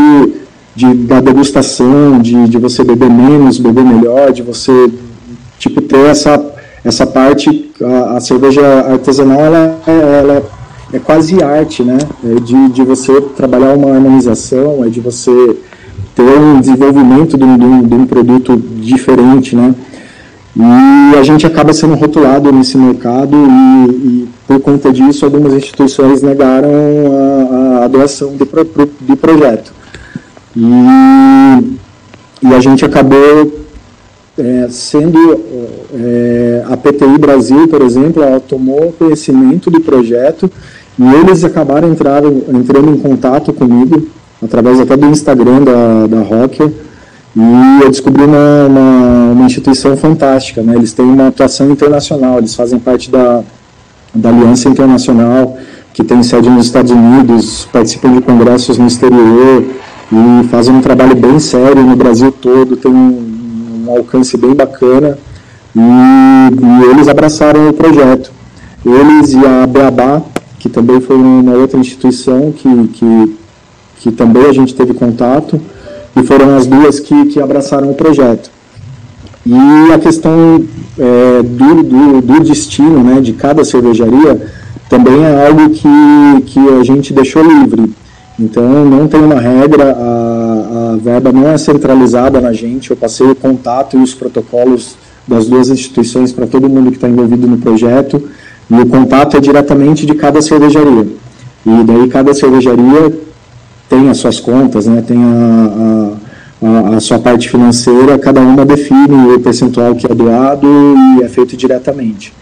de, da degustação, de, de você beber menos, beber melhor, de você tipo ter essa essa parte a, a cerveja artesanal ela, é, ela é, quase arte, né? É de, de você trabalhar uma harmonização, é de você ter um desenvolvimento de um, de um, de um produto diferente, né? E a gente acaba sendo rotulado nesse mercado e, e por conta disso algumas instituições negaram a, a doação de, pro, de projeto. E, e a gente acabou é, sendo é, a PTI Brasil, por exemplo, ela tomou conhecimento do projeto e eles acabaram entrando, entrando em contato comigo através até do Instagram da, da Rocker e eu descobri uma, uma, uma, instituição fantástica, né? Eles têm uma atuação internacional, eles fazem parte da, da Aliança Internacional, que tem sede nos Estados Unidos, participam de congressos no exterior, e fazem um trabalho bem sério no Brasil todo, tem um, um alcance bem bacana e, e, eles abraçaram o projeto. Eles e a Beabá, que também foi uma outra instituição que, que, que também a gente teve contato, e foram as duas que, que abraçaram o projeto. E a questão é, do, do, do, destino né, de cada cervejaria também é algo que, que a gente deixou livre. Então não tem uma regra, a, a verba não é centralizada na gente, eu passei o contato e os protocolos das duas instituições para todo mundo que está envolvido no projeto, e o contato é diretamente de cada cervejaria. E daí cada cervejaria tem as suas contas, né, tem a, a, a, a, sua parte financeira, cada uma define o percentual que é doado e é feito diretamente.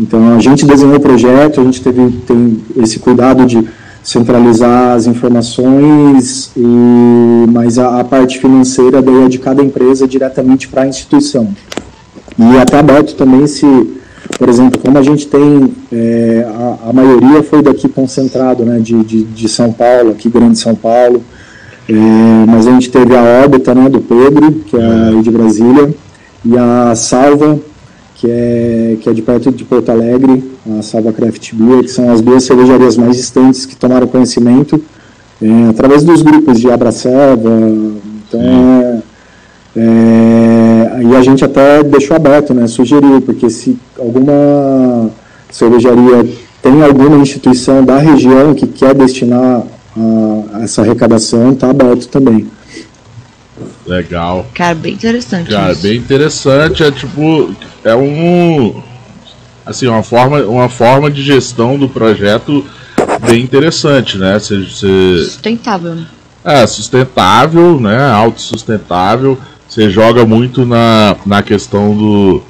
Então a gente desenhou o projeto, a gente teve tem esse cuidado de centralizar as informações, e, mas a, a parte financeira daí é de cada empresa diretamente para a instituição. E até aberto também se, por exemplo, como a gente tem, é, a, a, maioria foi daqui concentrado, né, de, de, de, São Paulo, aqui Grande São Paulo, é, mas a gente teve a órbita, né, do Pedro, que é de Brasília, e a Salva, que é, que é de perto de Porto Alegre, a Salva Craft Beer, que são as duas cervejarias mais distantes que tomaram conhecimento é, através dos grupos de Abraçava, então é, é, e a gente até deixou aberto, né, sugeriu, porque se alguma cervejaria tem alguma instituição da região que quer destinar a, essa arrecadação, está aberto também.
Legal.
Cara, bem interessante.
Cara, isso. bem interessante. É tipo, é um assim, uma forma, uma forma de gestão do projeto bem interessante, né? Cê, cê...
Sustentável.
É, sustentável, né? Autossustentável. Você joga muito na, na questão do.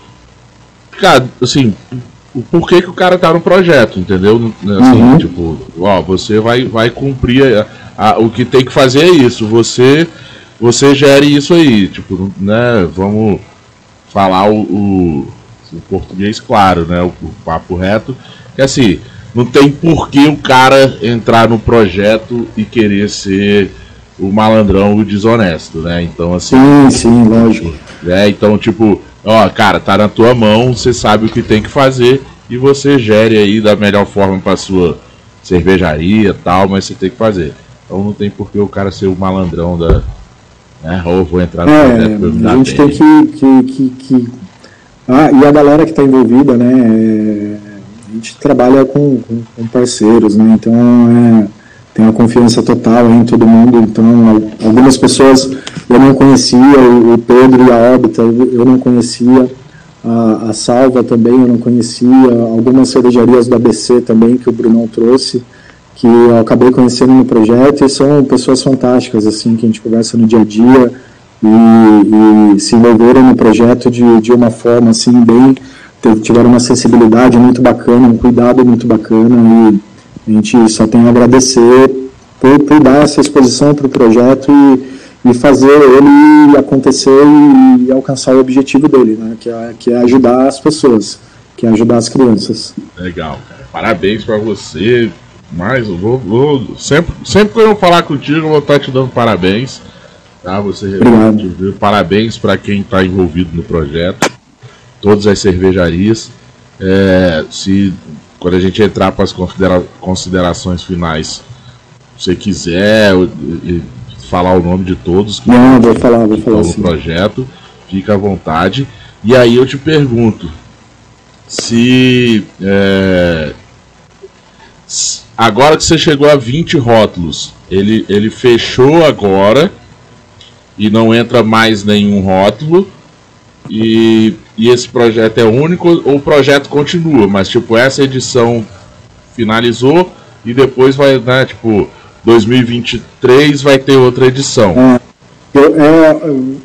Cara, assim, o porquê que o cara tá no projeto, entendeu? Assim, uhum. tipo, ó, você vai, vai cumprir. A, a, o que tem que fazer é isso. Você você gere isso aí, tipo, né? Vamos falar o, o, o português claro, né? O, o, papo reto. Que assim, não tem porquê o cara entrar no projeto e querer ser o malandrão o desonesto, né? Então assim.
Sim, sim, lógico.
É, então, tipo, ó, cara, tá na tua mão, você sabe o que tem que fazer e você gere aí da melhor forma para sua cervejaria tal, mas você tem que fazer. Então não tem por que o cara ser o malandrão da, né? Ou vou entrar no
é, A gente tem que, que, que, que, Ah, e a galera que está envolvida, né? É, a gente trabalha com, com, com parceiros, né? Então é, tem uma confiança total em todo mundo. Então, algumas pessoas eu não conhecia, o Pedro e a Óbita eu não conhecia. A, a Salva também eu não conhecia, algumas cervejarias do ABC também que o Brunão trouxe que eu acabei conhecendo no projeto e são pessoas fantásticas, assim, que a gente conversa no dia a dia e, e se envolveram no projeto de, de uma forma, assim, bem, tiveram uma sensibilidade muito bacana, um cuidado muito bacana e a gente só tem a agradecer por, por dar essa exposição para o projeto e, e fazer ele acontecer e, alcançar o objetivo dele, né, que é, que é ajudar as pessoas, que é ajudar as crianças.
Legal, cara. Parabéns para você, mas eu vou, vou, sempre, sempre que eu falar contigo, eu vou estar te dando parabéns. Tá? Você
Obrigado.
Parabéns para quem está envolvido no projeto, todas as cervejarias. É, se quando a gente entrar para as considera considerações finais, se você quiser falar o nome de todos que
Não, vou falar, vou falar
no projeto, fica à vontade. E aí eu te pergunto se é, Agora que você chegou a 20 rótulos, ele, ele fechou agora e não entra mais nenhum rótulo. E, e esse projeto é único ou o projeto continua, mas tipo, essa edição finalizou e depois vai, né, tipo, 2023 vai ter outra edição. É,
eu, eu,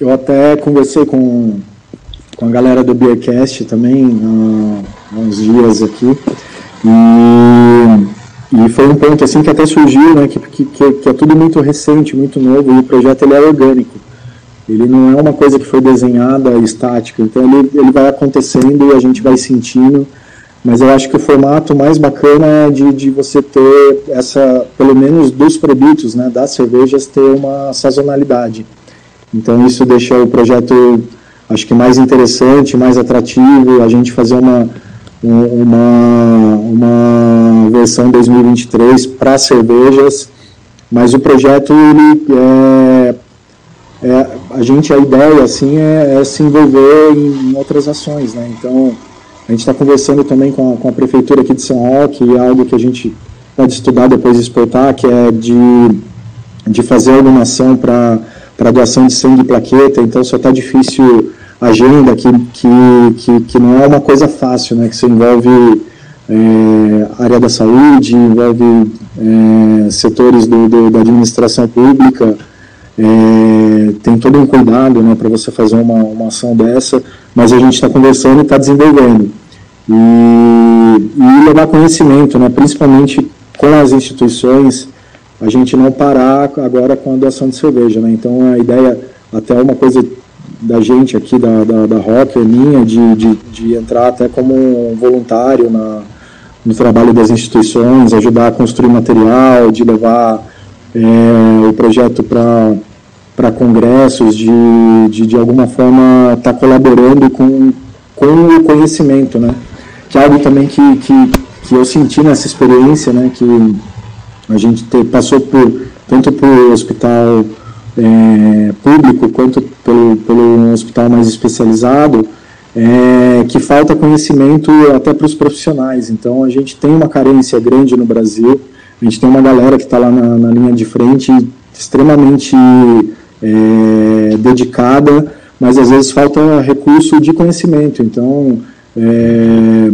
eu, até conversei com, com a galera do Beercast também há uns dias aqui. E e foi um ponto assim que até surgiu, né, que, que, que é tudo muito recente, muito novo, e o projeto ele é orgânico. Ele não é uma coisa que foi desenhada estática, então ele, ele vai acontecendo e a gente vai sentindo, mas eu acho que o formato mais bacana é de, de você ter essa, pelo menos dos produtos, né, das cervejas, ter uma sazonalidade. Então isso deixa o projeto, acho que mais interessante, mais atrativo, a gente fazer uma uma, uma versão 2023 para cervejas, mas o projeto ele é, é, a gente a ideia assim é, é se envolver em, em, outras ações, né? Então a gente está conversando também com a, com a prefeitura aqui de São Roque e é algo que a gente pode estudar depois e exportar, que é de, de fazer alguma ação para doação de sangue e plaqueta. Então só está difícil agenda que, que, que, que, não é uma coisa fácil, né? que você envolve é, área da saúde, envolve é, setores do, do, da administração pública, é, tem todo um cuidado né, para você fazer uma, uma ação dessa, mas a gente está conversando e está desenvolvendo. E, e levar conhecimento, né, principalmente com as instituições, a gente não parar agora com a doação de cerveja. Né? Então a ideia, até uma coisa da gente aqui, da, da, da Rocker, minha, de, de, de entrar até como voluntário na, no trabalho das instituições, ajudar a construir material, de levar é, o projeto para congressos, de, de, de alguma forma estar tá colaborando com, com o conhecimento, né? Que é algo também que, que, que eu senti nessa experiência, né? Que a gente te, passou por, tanto por hospital é, público quanto pelo, pelo hospital mais especializado, é, que falta conhecimento até para os profissionais. Então a gente tem uma carência grande no Brasil, a gente tem uma galera que está lá na, na, linha de frente extremamente é, dedicada, mas às vezes falta recurso de conhecimento. Então é,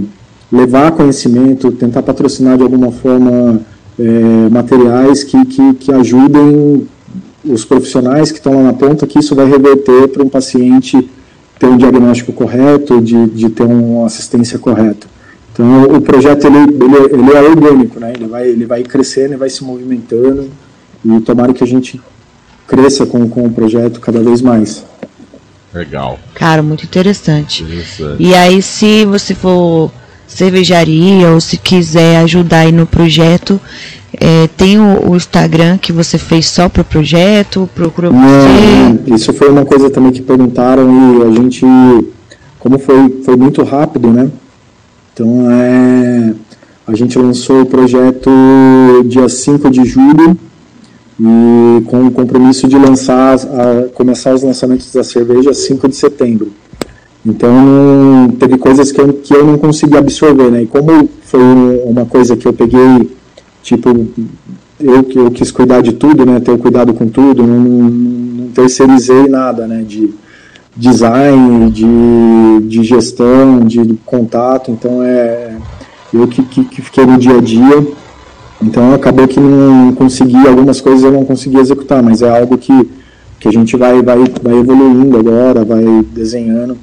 levar conhecimento, tentar patrocinar de alguma forma é, materiais que, que, que ajudem os profissionais que estão lá na ponta, que isso vai reverter para um paciente ter um diagnóstico correto, de, de ter uma assistência correta. Então, o projeto ele, ele, ele é orgânico, né? ele, vai, ele vai crescendo, ele vai se movimentando, e tomara que a gente cresça com, com o projeto cada vez mais.
Legal.
Cara, muito interessante. interessante. E aí, se você for cervejaria ou se quiser ajudar aí no projeto, é, tem o, o, Instagram que você fez só para o projeto? Procurou
você? Isso foi uma coisa também que perguntaram e a gente, como foi, foi muito rápido, né? Então é, a gente lançou o projeto dia 5 de julho e com o compromisso de lançar, a, começar os lançamentos da cerveja 5 de setembro. Então teve coisas que eu, que eu não consegui absorver, né? E como foi uma coisa que eu peguei tipo, eu eu quis cuidar de tudo, né, ter cuidado com tudo, não, não, não terceirizei nada, né, de design, de, de gestão, de contato, então é eu que, que, que fiquei no dia a dia, então acabou que não consegui, algumas coisas eu não consegui executar, mas é algo que, que a gente vai, vai, vai evoluindo agora, vai desenhando.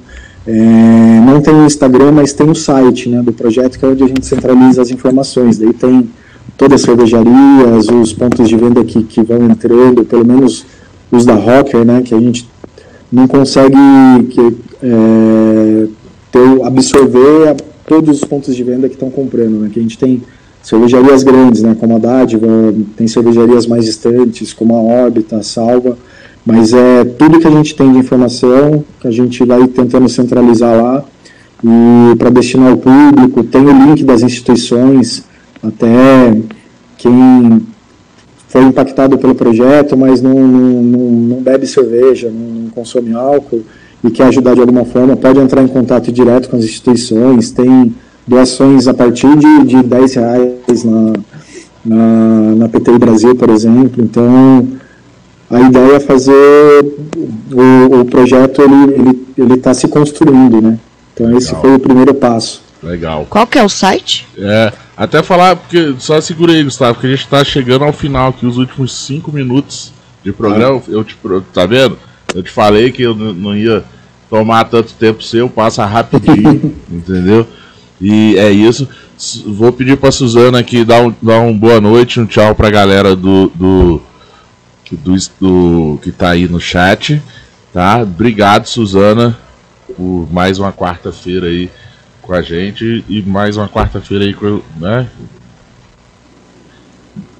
É, não tem o Instagram, mas tem o site né, do projeto, que é onde a gente centraliza as informações. Daí tem todas as cervejarias, os pontos de venda que, que vão entrando, pelo menos os da Rocker, né, que a gente não consegue que, é, ter, absorver a, todos os pontos de venda que estão comprando, né, que a gente tem cervejarias grandes, né, como a Dádiva, tem cervejarias mais distantes, como a Órbita, a Salva, mas é tudo que a gente tem de informação, que a gente vai tentando centralizar lá, e para destinar ao público, tem o link das instituições, até quem foi impactado pelo projeto, mas não, não, não bebe cerveja, não, consome álcool e quer ajudar de alguma forma, pode entrar em contato direto com as instituições, tem doações a partir de, de 10 reais na, na, na PTI Brasil, por exemplo, então a ideia é fazer o, o projeto ele ele está se construindo, né? Então esse Legal. foi o primeiro passo.
Legal.
Qual que é o site?
É, até falar, porque só segura aí, Gustavo, porque a gente tá chegando ao final aqui, os últimos cinco minutos de programa. Ah. Eu te, tá vendo? Eu te falei que eu não ia tomar tanto tempo seu, passa rapidinho, entendeu? E é isso. Vou pedir pra Suzana aqui dar um, dar um boa noite, um tchau pra galera do, do, do, do que tá aí no chat, tá? Obrigado, Suzana, por mais uma quarta-feira aí com a gente e mais uma quarta-feira aí, né?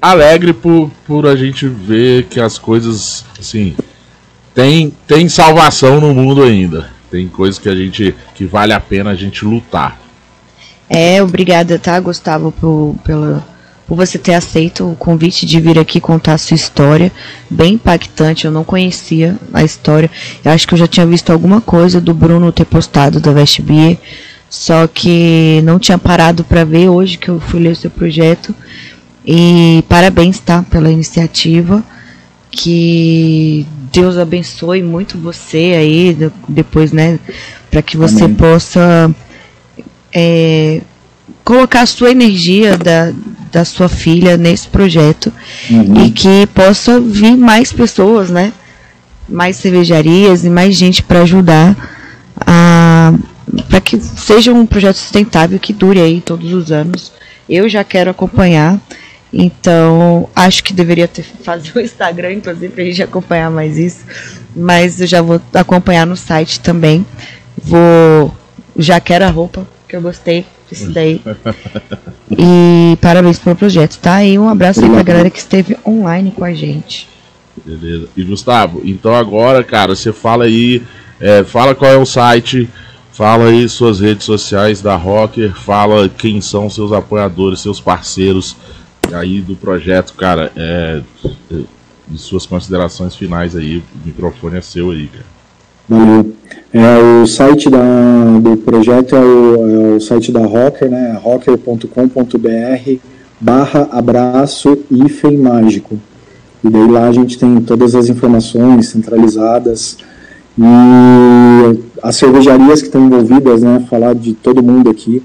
Alegre por, por a gente ver que as coisas, assim, tem, tem salvação no mundo ainda. Tem coisas que a gente que vale a pena a gente lutar.
É, obrigada, tá, Gustavo, por, pela, por você ter aceito o convite de vir aqui contar a sua história. Bem impactante, eu não conhecia a história. Eu acho que eu já tinha visto alguma coisa do Bruno ter postado da Vestbier só que não tinha parado para ver hoje que eu fui ler o seu projeto. E parabéns, tá, pela iniciativa. Que Deus abençoe muito você aí depois, né, para que você Amém. possa é, colocar a sua energia da, da sua filha nesse projeto uhum. e que possa vir mais pessoas, né, mais cervejarias e mais gente para ajudar a para que seja um projeto sustentável que dure aí todos os anos. Eu já quero acompanhar, então acho que deveria ter fazer o Instagram, inclusive, para a gente acompanhar mais isso. Mas eu já vou acompanhar no site também. Vou já quero a roupa que eu gostei disso daí. e parabéns pelo projeto, tá? E um abraço aí pra galera que esteve online com a gente.
Beleza. E Gustavo, então agora, cara, você fala aí, é, fala qual é o site, fala aí suas redes sociais da Rocker, fala quem são seus apoiadores, seus parceiros aí do projeto, cara. É, é, e suas considerações finais aí, o microfone é seu aí, cara.
Valeu. É, o site da, do projeto é o, é o site da Rocker, né? rocker.com.br barra abraço hífen mágico. E daí lá a gente tem todas as informações centralizadas e as cervejarias que estão envolvidas, né? Falar de todo mundo aqui.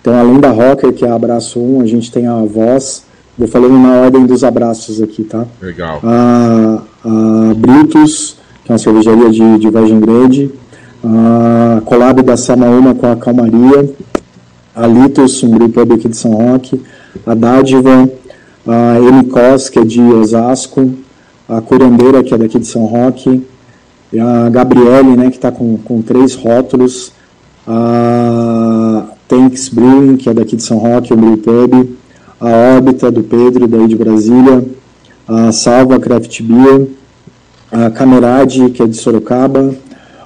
Então, além da Rocker, que é Abraço 1, a gente tem a Voz. Vou falando na ordem dos abraços aqui, tá?
Legal.
A, a Brutus, que é uma cervejaria de, de Vargem Grande, a Collab da Samaúma com a Calmaria, a Litos, um grupo aqui de São Roque, a Dádiva, a Emicos, que é de Osasco, a Curandeira, que é daqui de São Roque, a Gabriele, né, que está com, com três rótulos, a Tanks Brewing, que é daqui de São Roque, o Brew Pub, a Órbita, do Pedro, daí de Brasília, a Salva Craft Beer, a Camerade, que é de Sorocaba,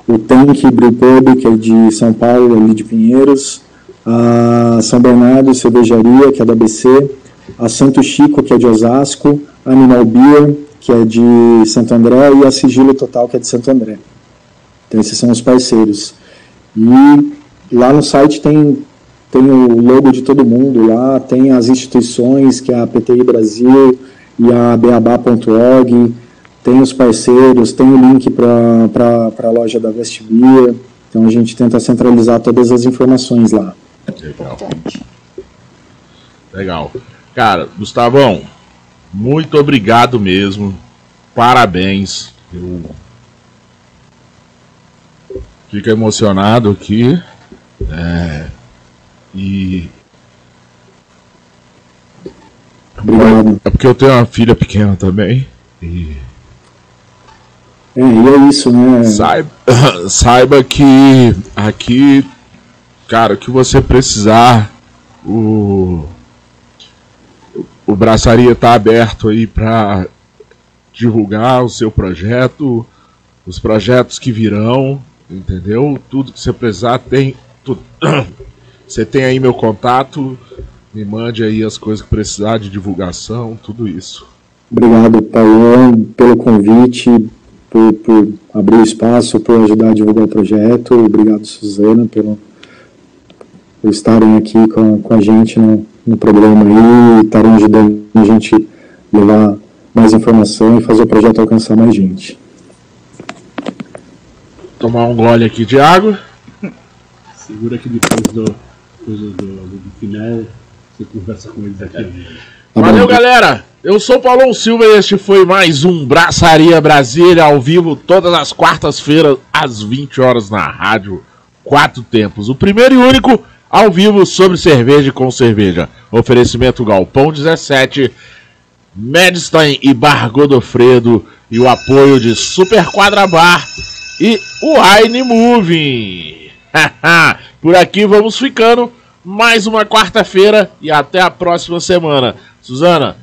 o Tank Brew que é de São Paulo, ali de Pinheiros, a São Bernardo Cervejaria, que é da ABC, a Santo Chico, que é de Osasco, a Animal Beer, que é de Santo André, e a Sigilo Total, que é de Santo André. Então esses são os parceiros. E lá no site tem, tem o logo de todo mundo, lá tem as instituições, que é a PTI Brasil e a beabá.org, tem os parceiros, tem o link para a loja da Vestibia. Então a gente tenta centralizar todas as informações lá.
Legal. Legal. Cara, Gustavão, muito obrigado mesmo. Parabéns. Eu fico emocionado aqui. É, e.
Obrigado.
É porque eu tenho uma filha pequena também. E
é, e é isso, né?
Saiba, saiba que aqui, cara, o que você precisar, o, o Braçaria tá aberto aí para divulgar o seu projeto, os projetos que virão, entendeu? Tudo que você precisar tem. Tudo. Você tem aí meu contato, me mande aí as coisas que precisar de divulgação, tudo isso.
Obrigado, Paulo, pelo convite por, por abrir o espaço, por ajudar a divulgar o projeto. Obrigado, Suzana, pelo, por estarem aqui com, com a gente no, no programa aí, estarem ajudando a gente levar mais informação e fazer o projeto alcançar mais gente.
Tomar um gole aqui de água.
Segura que depois do, depois do, do, do final você conversa com eles aqui.
Tá Valeu, galera! Eu sou Paulão Silva e este foi mais um Braçaria Brasília ao vivo todas as quartas-feiras às 20 horas na rádio Quatro Tempos. O primeiro e único ao vivo sobre cerveja com cerveja. Oferecimento Galpão 17, Medstein e Bar Godofredo e o apoio de Super Quadra Bar e o Wine Moving. Por aqui vamos ficando. Mais uma quarta-feira e até a próxima semana. Suzana,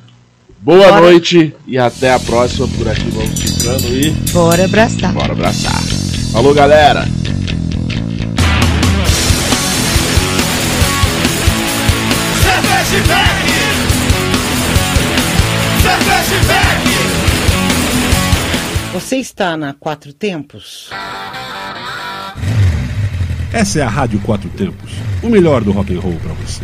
Boa Bora. noite e até a próxima. Por aqui vamos ficando e.
Bora abraçar.
Bora abraçar. Falou, galera.
Você está na Quatro Tempos?
Essa é a Rádio Quatro Tempos, o melhor do rock and roll para você.